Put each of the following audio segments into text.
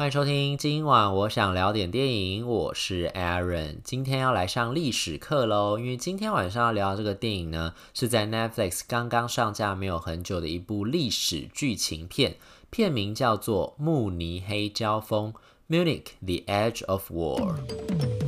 欢迎收听，今晚我想聊点电影，我是 Aaron，今天要来上历史课喽。因为今天晚上要聊这个电影呢，是在 Netflix 刚刚上架没有很久的一部历史剧情片，片名叫做《慕尼黑交锋》（Munich: The Edge of War）。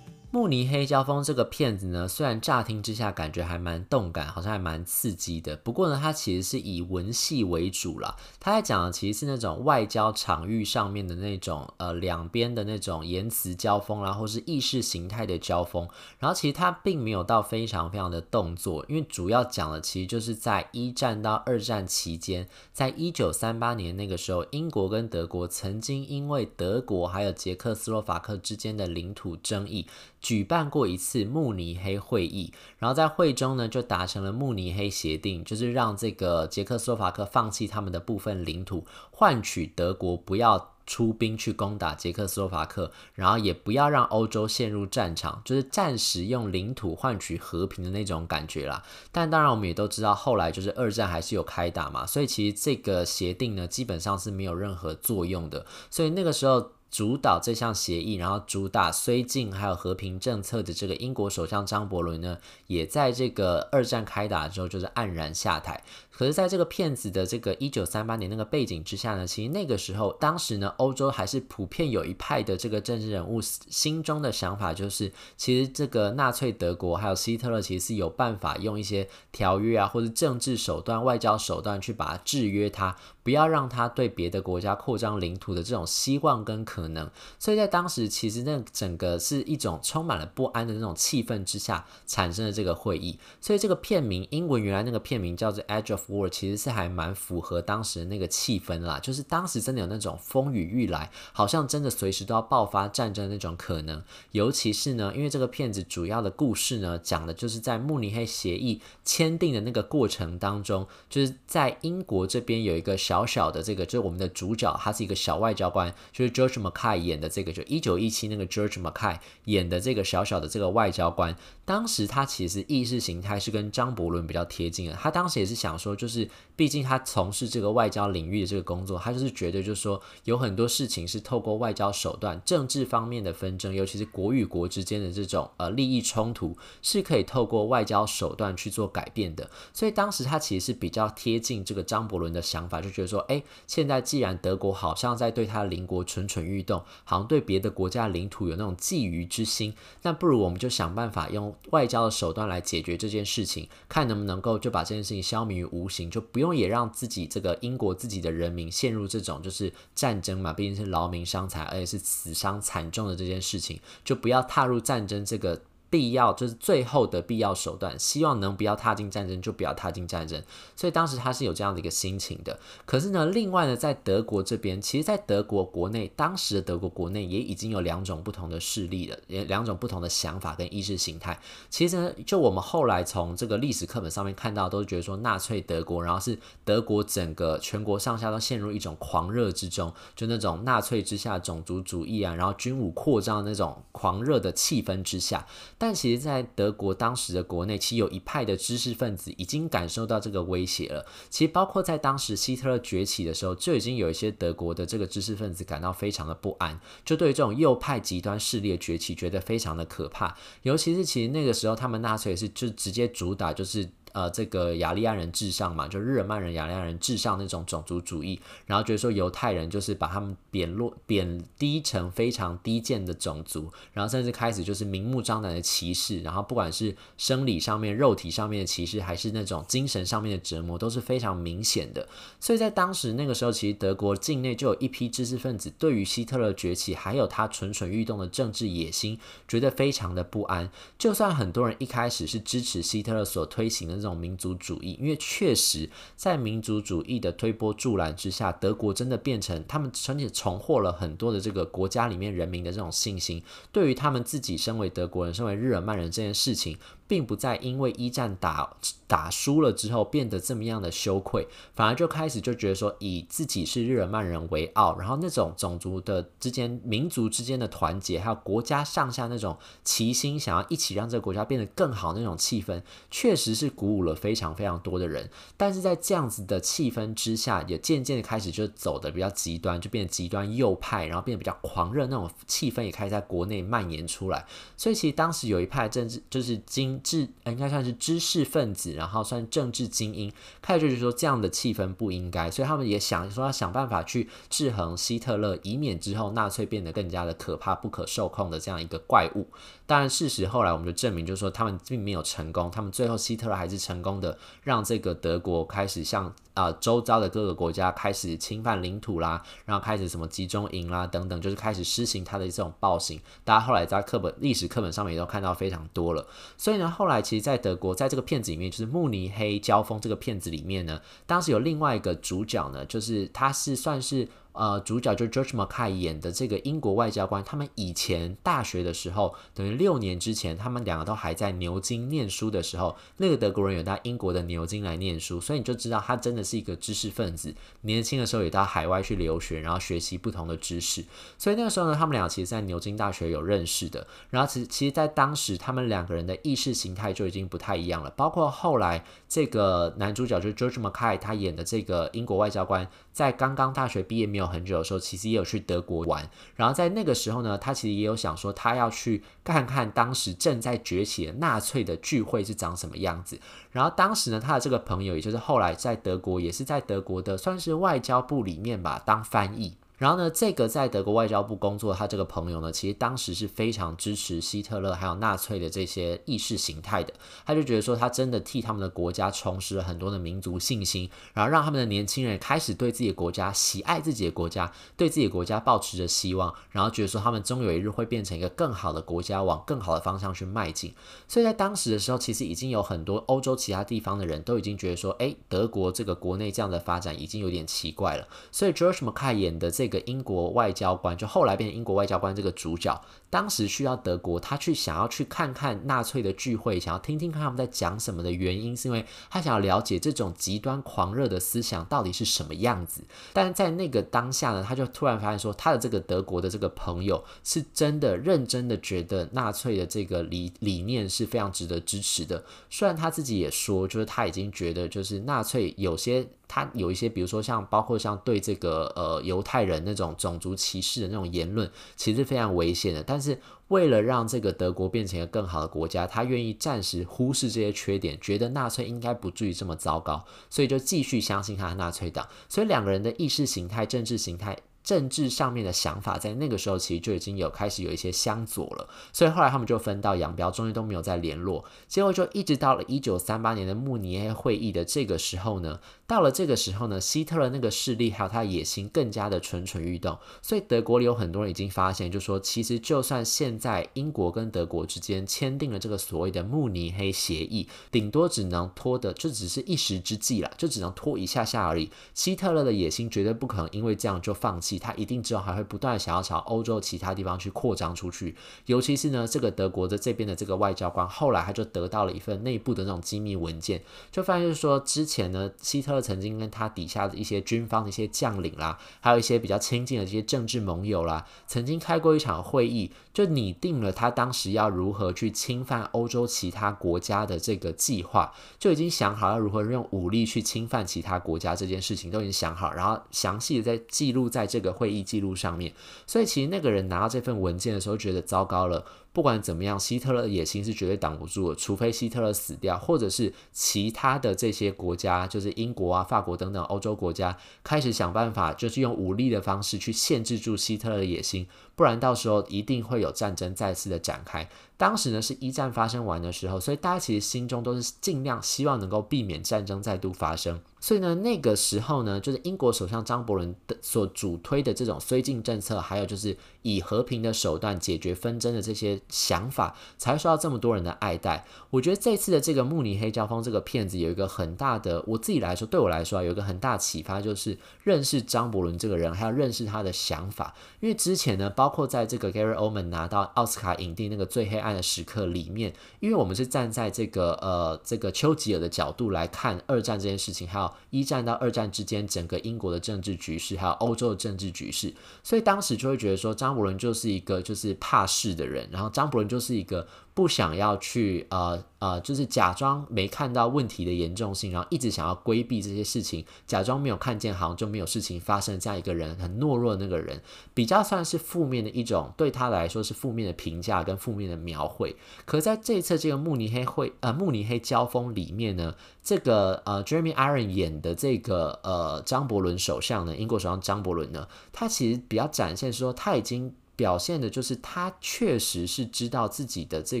慕尼黑交锋这个片子呢，虽然乍听之下感觉还蛮动感，好像还蛮刺激的。不过呢，它其实是以文戏为主啦。它在讲的其实是那种外交场域上面的那种呃两边的那种言辞交锋，然后是意识形态的交锋。然后其实它并没有到非常非常的动作，因为主要讲的其实就是在一战到二战期间，在一九三八年那个时候，英国跟德国曾经因为德国还有捷克斯洛伐克之间的领土争议。举办过一次慕尼黑会议，然后在会中呢，就达成了慕尼黑协定，就是让这个捷克斯洛伐克放弃他们的部分领土，换取德国不要出兵去攻打捷克斯洛伐克，然后也不要让欧洲陷入战场，就是暂时用领土换取和平的那种感觉啦。但当然，我们也都知道，后来就是二战还是有开打嘛，所以其实这个协定呢，基本上是没有任何作用的。所以那个时候。主导这项协议，然后主打绥靖还有和平政策的这个英国首相张伯伦呢，也在这个二战开打之后就是黯然下台。可是，在这个片子的这个一九三八年那个背景之下呢，其实那个时候，当时呢，欧洲还是普遍有一派的这个政治人物心中的想法，就是其实这个纳粹德国还有希特勒，其实是有办法用一些条约啊，或者政治手段、外交手段去把它制约他，不要让他对别的国家扩张领土的这种希望跟可能。所以在当时，其实那整个是一种充满了不安的那种气氛之下产生的这个会议。所以这个片名，英文原来那个片名叫做《Edge of》。war 其实是还蛮符合当时的那个气氛啦，就是当时真的有那种风雨欲来，好像真的随时都要爆发战争的那种可能。尤其是呢，因为这个片子主要的故事呢，讲的就是在慕尼黑协议签订的那个过程当中，就是在英国这边有一个小小小的这个，就是我们的主角，他是一个小外交官，就是 George Mackay 演的这个，就一九一七那个 George Mackay 演的这个小小的这个外交官，当时他其实意识形态是跟张伯伦比较贴近的，他当时也是想说。就是，毕竟他从事这个外交领域的这个工作，他就是觉得，就是说有很多事情是透过外交手段、政治方面的纷争，尤其是国与国之间的这种呃利益冲突，是可以透过外交手段去做改变的。所以当时他其实是比较贴近这个张伯伦的想法，就觉得说，哎，现在既然德国好像在对他的邻国蠢蠢欲动，好像对别的国家领土有那种觊觎之心，那不如我们就想办法用外交的手段来解决这件事情，看能不能够就把这件事情消弭于无形。就不用也让自己这个英国自己的人民陷入这种就是战争嘛，毕竟是劳民伤财，而且是死伤惨重的这件事情，就不要踏入战争这个。必要就是最后的必要手段，希望能不要踏进战争就不要踏进战争，所以当时他是有这样的一个心情的。可是呢，另外呢，在德国这边，其实，在德国国内，当时的德国国内也已经有两种不同的势力了，也两种不同的想法跟意识形态。其实呢，就我们后来从这个历史课本上面看到，都是觉得说纳粹德国，然后是德国整个全国上下都陷入一种狂热之中，就那种纳粹之下种族主义啊，然后军武扩张的那种狂热的气氛之下。但其实，在德国当时的国内，其实有一派的知识分子已经感受到这个威胁了。其实，包括在当时希特勒崛起的时候，就已经有一些德国的这个知识分子感到非常的不安，就对于这种右派极端势力的崛起，觉得非常的可怕。尤其是，其实那个时候，他们纳粹是就直接主打就是。呃，这个雅利安人至上嘛，就日耳曼人、雅利安人至上那种种族主义，然后觉得说犹太人就是把他们贬落、贬低成非常低贱的种族，然后甚至开始就是明目张胆的歧视，然后不管是生理上面、肉体上面的歧视，还是那种精神上面的折磨，都是非常明显的。所以在当时那个时候，其实德国境内就有一批知识分子对于希特勒崛起，还有他蠢蠢欲动的政治野心，觉得非常的不安。就算很多人一开始是支持希特勒所推行的。这种民族主义，因为确实在民族主义的推波助澜之下，德国真的变成他们而且重获了很多的这个国家里面人民的这种信心，对于他们自己身为德国人、身为日耳曼人这件事情。并不再因为一战打打输了之后变得这么样的羞愧，反而就开始就觉得说以自己是日耳曼人为傲，然后那种种族的之间、民族之间的团结，还有国家上下那种齐心想要一起让这个国家变得更好那种气氛，确实是鼓舞了非常非常多的人。但是在这样子的气氛之下，也渐渐的开始就走的比较极端，就变得极端右派，然后变得比较狂热那种气氛也开始在国内蔓延出来。所以其实当时有一派政治就是经。知应该算是知识分子，然后算政治精英，开始就是说这样的气氛不应该，所以他们也想说要想办法去制衡希特勒，以免之后纳粹变得更加的可怕、不可受控的这样一个怪物。当然，事实后来我们就证明，就是说他们并没有成功，他们最后希特勒还是成功的让这个德国开始向啊、周遭的各个国家开始侵犯领土啦，然后开始什么集中营啦等等，就是开始施行他的这种暴行。大家后来在课本历史课本上面也都看到非常多了。所以呢，后来其实，在德国，在这个片子里面，就是慕尼黑交锋这个片子里面呢，当时有另外一个主角呢，就是他是算是。呃，主角就 George Mackay 演的这个英国外交官，他们以前大学的时候，等于六年之前，他们两个都还在牛津念书的时候，那个德国人有到英国的牛津来念书，所以你就知道他真的是一个知识分子。年轻的时候也到海外去留学，然后学习不同的知识。所以那个时候呢，他们俩其实在牛津大学有认识的。然后其其实，在当时他们两个人的意识形态就已经不太一样了。包括后来这个男主角就 George Mackay 他演的这个英国外交官，在刚刚大学毕业没有很久的时候，其实也有去德国玩。然后在那个时候呢，他其实也有想说，他要去看看当时正在崛起的纳粹的聚会是长什么样子。然后当时呢，他的这个朋友，也就是后来在德国，也是在德国的算是外交部里面吧，当翻译。然后呢，这个在德国外交部工作，他这个朋友呢，其实当时是非常支持希特勒还有纳粹的这些意识形态的。他就觉得说，他真的替他们的国家重拾了很多的民族信心，然后让他们的年轻人开始对自己的国家喜爱自己的国家，对自己的国家抱持着希望，然后觉得说他们终有一日会变成一个更好的国家，往更好的方向去迈进。所以在当时的时候，其实已经有很多欧洲其他地方的人都已经觉得说，哎，德国这个国内这样的发展已经有点奇怪了。所以 George Mackay 演的这。这个英国外交官就后来变成英国外交官这个主角，当时需要德国，他去想要去看看纳粹的聚会，想要听听看他们在讲什么的原因，是因为他想要了解这种极端狂热的思想到底是什么样子。但是在那个当下呢，他就突然发现说，他的这个德国的这个朋友是真的认真的觉得纳粹的这个理理念是非常值得支持的。虽然他自己也说，就是他已经觉得就是纳粹有些。他有一些，比如说像包括像对这个呃犹太人那种种族歧视的那种言论，其实非常危险的。但是为了让这个德国变成一个更好的国家，他愿意暂时忽视这些缺点，觉得纳粹应该不至于这么糟糕，所以就继续相信他的纳粹党。所以两个人的意识形态、政治形态。政治上面的想法，在那个时候其实就已经有开始有一些相左了，所以后来他们就分道扬镳，终于都没有再联络。结果就一直到了一九三八年的慕尼黑会议的这个时候呢，到了这个时候呢，希特勒那个势力还有他的野心更加的蠢蠢欲动，所以德国里有很多人已经发现，就说其实就算现在英国跟德国之间签订了这个所谓的慕尼黑协议，顶多只能拖的就只是一时之计啦，就只能拖一下下而已。希特勒的野心绝对不可能因为这样就放弃。他一定之后还会不断想要朝欧洲其他地方去扩张出去，尤其是呢，这个德国的这边的这个外交官，后来他就得到了一份内部的那种机密文件，就发现就是说，之前呢，希特勒曾经跟他底下的一些军方的一些将领啦，还有一些比较亲近的这些政治盟友啦，曾经开过一场会议，就拟定了他当时要如何去侵犯欧洲其他国家的这个计划，就已经想好要如何用武力去侵犯其他国家这件事情都已经想好，然后详细的在记录在这个。会议记录上面，所以其实那个人拿到这份文件的时候，觉得糟糕了。不管怎么样，希特勒的野心是绝对挡不住的，除非希特勒死掉，或者是其他的这些国家，就是英国啊、法国等等欧洲国家，开始想办法，就是用武力的方式去限制住希特勒的野心，不然到时候一定会有战争再次的展开。当时呢是一战发生完的时候，所以大家其实心中都是尽量希望能够避免战争再度发生。所以呢，那个时候呢，就是英国首相张伯伦的所主推的这种绥靖政策，还有就是以和平的手段解决纷争的这些。想法，才会受到这么多人的爱戴。我觉得这次的这个慕尼黑交锋这个片子有一个很大的，我自己来说，对我来说啊，有一个很大启发，就是认识张伯伦这个人，还要认识他的想法。因为之前呢，包括在这个 Gary Oldman 拿到奥斯卡影帝那个最黑暗的时刻里面，因为我们是站在这个呃这个丘吉尔的角度来看二战这件事情，还有一战到二战之间整个英国的政治局势，还有欧洲的政治局势，所以当时就会觉得说张伯伦就是一个就是怕事的人，然后张伯伦就是一个。不想要去呃呃，就是假装没看到问题的严重性，然后一直想要规避这些事情，假装没有看见，好像就没有事情发生。这样一个人很懦弱的那个人，比较算是负面的一种，对他来说是负面的评价跟负面的描绘。可在这一次这个慕尼黑会呃慕尼黑交锋里面呢，这个呃 Jeremy Iron 演的这个呃张伯伦首相呢，英国首相张伯伦呢，他其实比较展现说他已经。表现的就是他确实是知道自己的这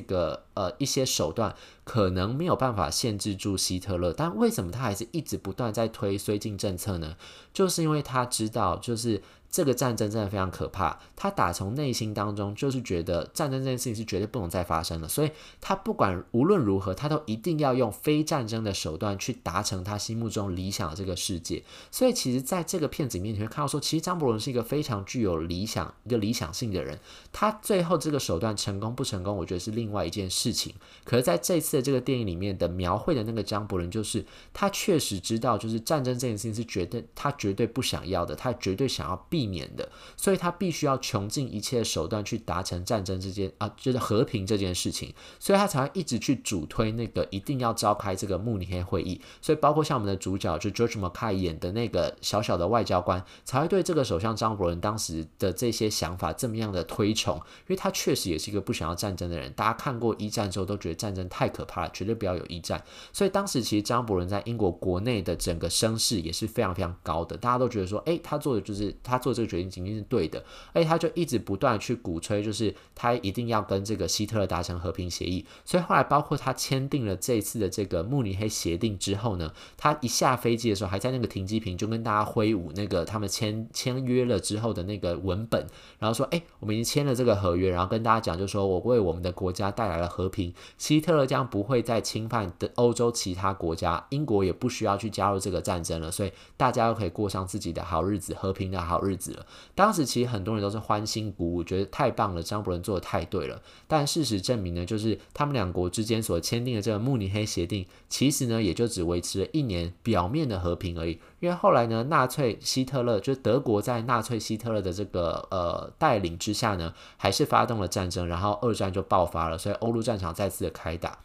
个呃一些手段可能没有办法限制住希特勒，但为什么他还是一直不断在推绥靖政策呢？就是因为他知道就是。这个战争真的非常可怕，他打从内心当中就是觉得战争这件事情是绝对不能再发生了，所以他不管无论如何，他都一定要用非战争的手段去达成他心目中理想的这个世界。所以其实在这个片子里面，你会看到说，其实张伯伦是一个非常具有理想、一个理想性的人。他最后这个手段成功不成功，我觉得是另外一件事情。可是在这次的这个电影里面的描绘的那个张伯伦，就是他确实知道，就是战争这件事情是绝对他绝对不想要的，他绝对想要避。免的，所以他必须要穷尽一切手段去达成战争这件啊，就是和平这件事情，所以他才会一直去主推那个一定要召开这个慕尼黑会议。所以包括像我们的主角就 George Macay 演的那个小小的外交官，才会对这个首相张伯伦当时的这些想法这么样的推崇，因为他确实也是一个不想要战争的人。大家看过一战之后都觉得战争太可怕了，绝对不要有一战。所以当时其实张伯伦在英国国内的整个声势也是非常非常高的，大家都觉得说，诶，他做的就是他做。这个决定仅仅是对的，而且他就一直不断去鼓吹，就是他一定要跟这个希特勒达成和平协议。所以后来，包括他签订了这一次的这个慕尼黑协定之后呢，他一下飞机的时候，还在那个停机坪就跟大家挥舞那个他们签签约了之后的那个文本，然后说：“哎，我们已经签了这个合约。”然后跟大家讲，就说我为我们的国家带来了和平，希特勒将不会再侵犯的欧洲其他国家，英国也不需要去加入这个战争了，所以大家都可以过上自己的好日子，和平的好日子。子了当时其实很多人都是欢欣鼓舞，觉得太棒了，张伯伦做的太对了。但事实证明呢，就是他们两国之间所签订的这个慕尼黑协定，其实呢也就只维持了一年表面的和平而已。因为后来呢，纳粹希特勒就是德国在纳粹希特勒的这个呃带领之下呢，还是发动了战争，然后二战就爆发了，所以欧陆战场再次的开打。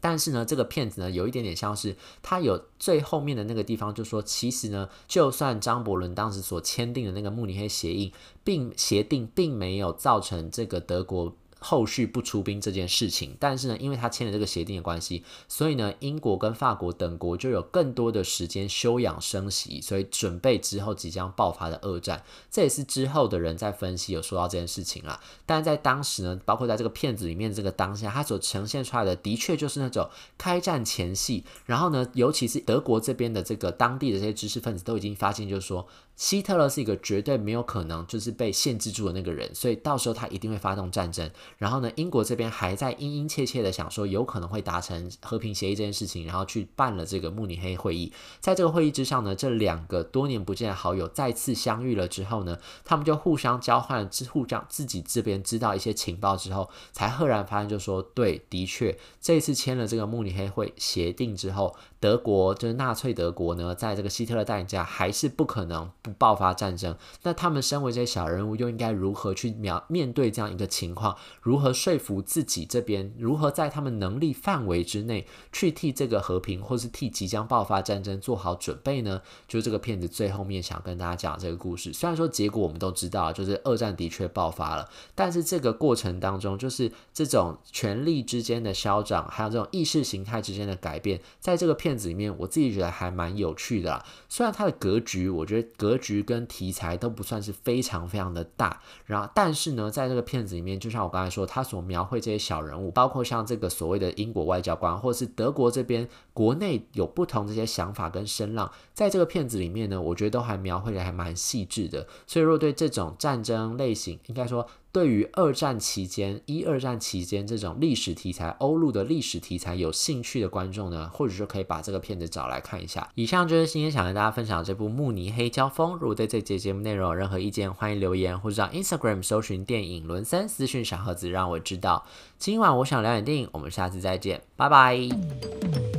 但是呢，这个骗子呢，有一点点像是他有最后面的那个地方，就说其实呢，就算张伯伦当时所签订的那个慕尼黑协议，并协定并没有造成这个德国。后续不出兵这件事情，但是呢，因为他签了这个协定的关系，所以呢，英国跟法国等国就有更多的时间休养生息，所以准备之后即将爆发的二战。这也是之后的人在分析有说到这件事情啦。但在当时呢，包括在这个片子里面这个当下，他所呈现出来的的确就是那种开战前夕，然后呢，尤其是德国这边的这个当地的这些知识分子都已经发现，就是说。希特勒是一个绝对没有可能就是被限制住的那个人，所以到时候他一定会发动战争。然后呢，英国这边还在殷殷切切的想说有可能会达成和平协议这件事情，然后去办了这个慕尼黑会议。在这个会议之上呢，这两个多年不见的好友再次相遇了之后呢，他们就互相交换之，互相自己这边知道一些情报之后，才赫然发现就说对，的确这次签了这个慕尼黑会协定之后。德国就是纳粹德国呢，在这个希特勒带领下，还是不可能不爆发战争。那他们身为这些小人物，又应该如何去描面对这样一个情况？如何说服自己这边？如何在他们能力范围之内去替这个和平，或是替即将爆发战争做好准备呢？就这个片子最后面想跟大家讲这个故事。虽然说结果我们都知道，就是二战的确爆发了，但是这个过程当中，就是这种权力之间的消长，还有这种意识形态之间的改变，在这个片。子里面，我自己觉得还蛮有趣的。虽然它的格局，我觉得格局跟题材都不算是非常非常的大，然后但是呢，在这个片子里面，就像我刚才说，说他所描绘这些小人物，包括像这个所谓的英国外交官，或者是德国这边国内有不同这些想法跟声浪，在这个片子里面呢，我觉得都还描绘的还蛮细致的。所以，如果对这种战争类型，应该说对于二战期间、一二战期间这种历史题材、欧陆的历史题材有兴趣的观众呢，或者说可以把这个片子找来看一下。以上就是今天想跟大家分享这部《慕尼黑交锋》。如果对这节节目内容有任何意见，欢迎留言或者到 Instagram 搜寻电影伦森私讯小盒子，让我知道。今晚我想聊点电影，我们下次再见，拜拜。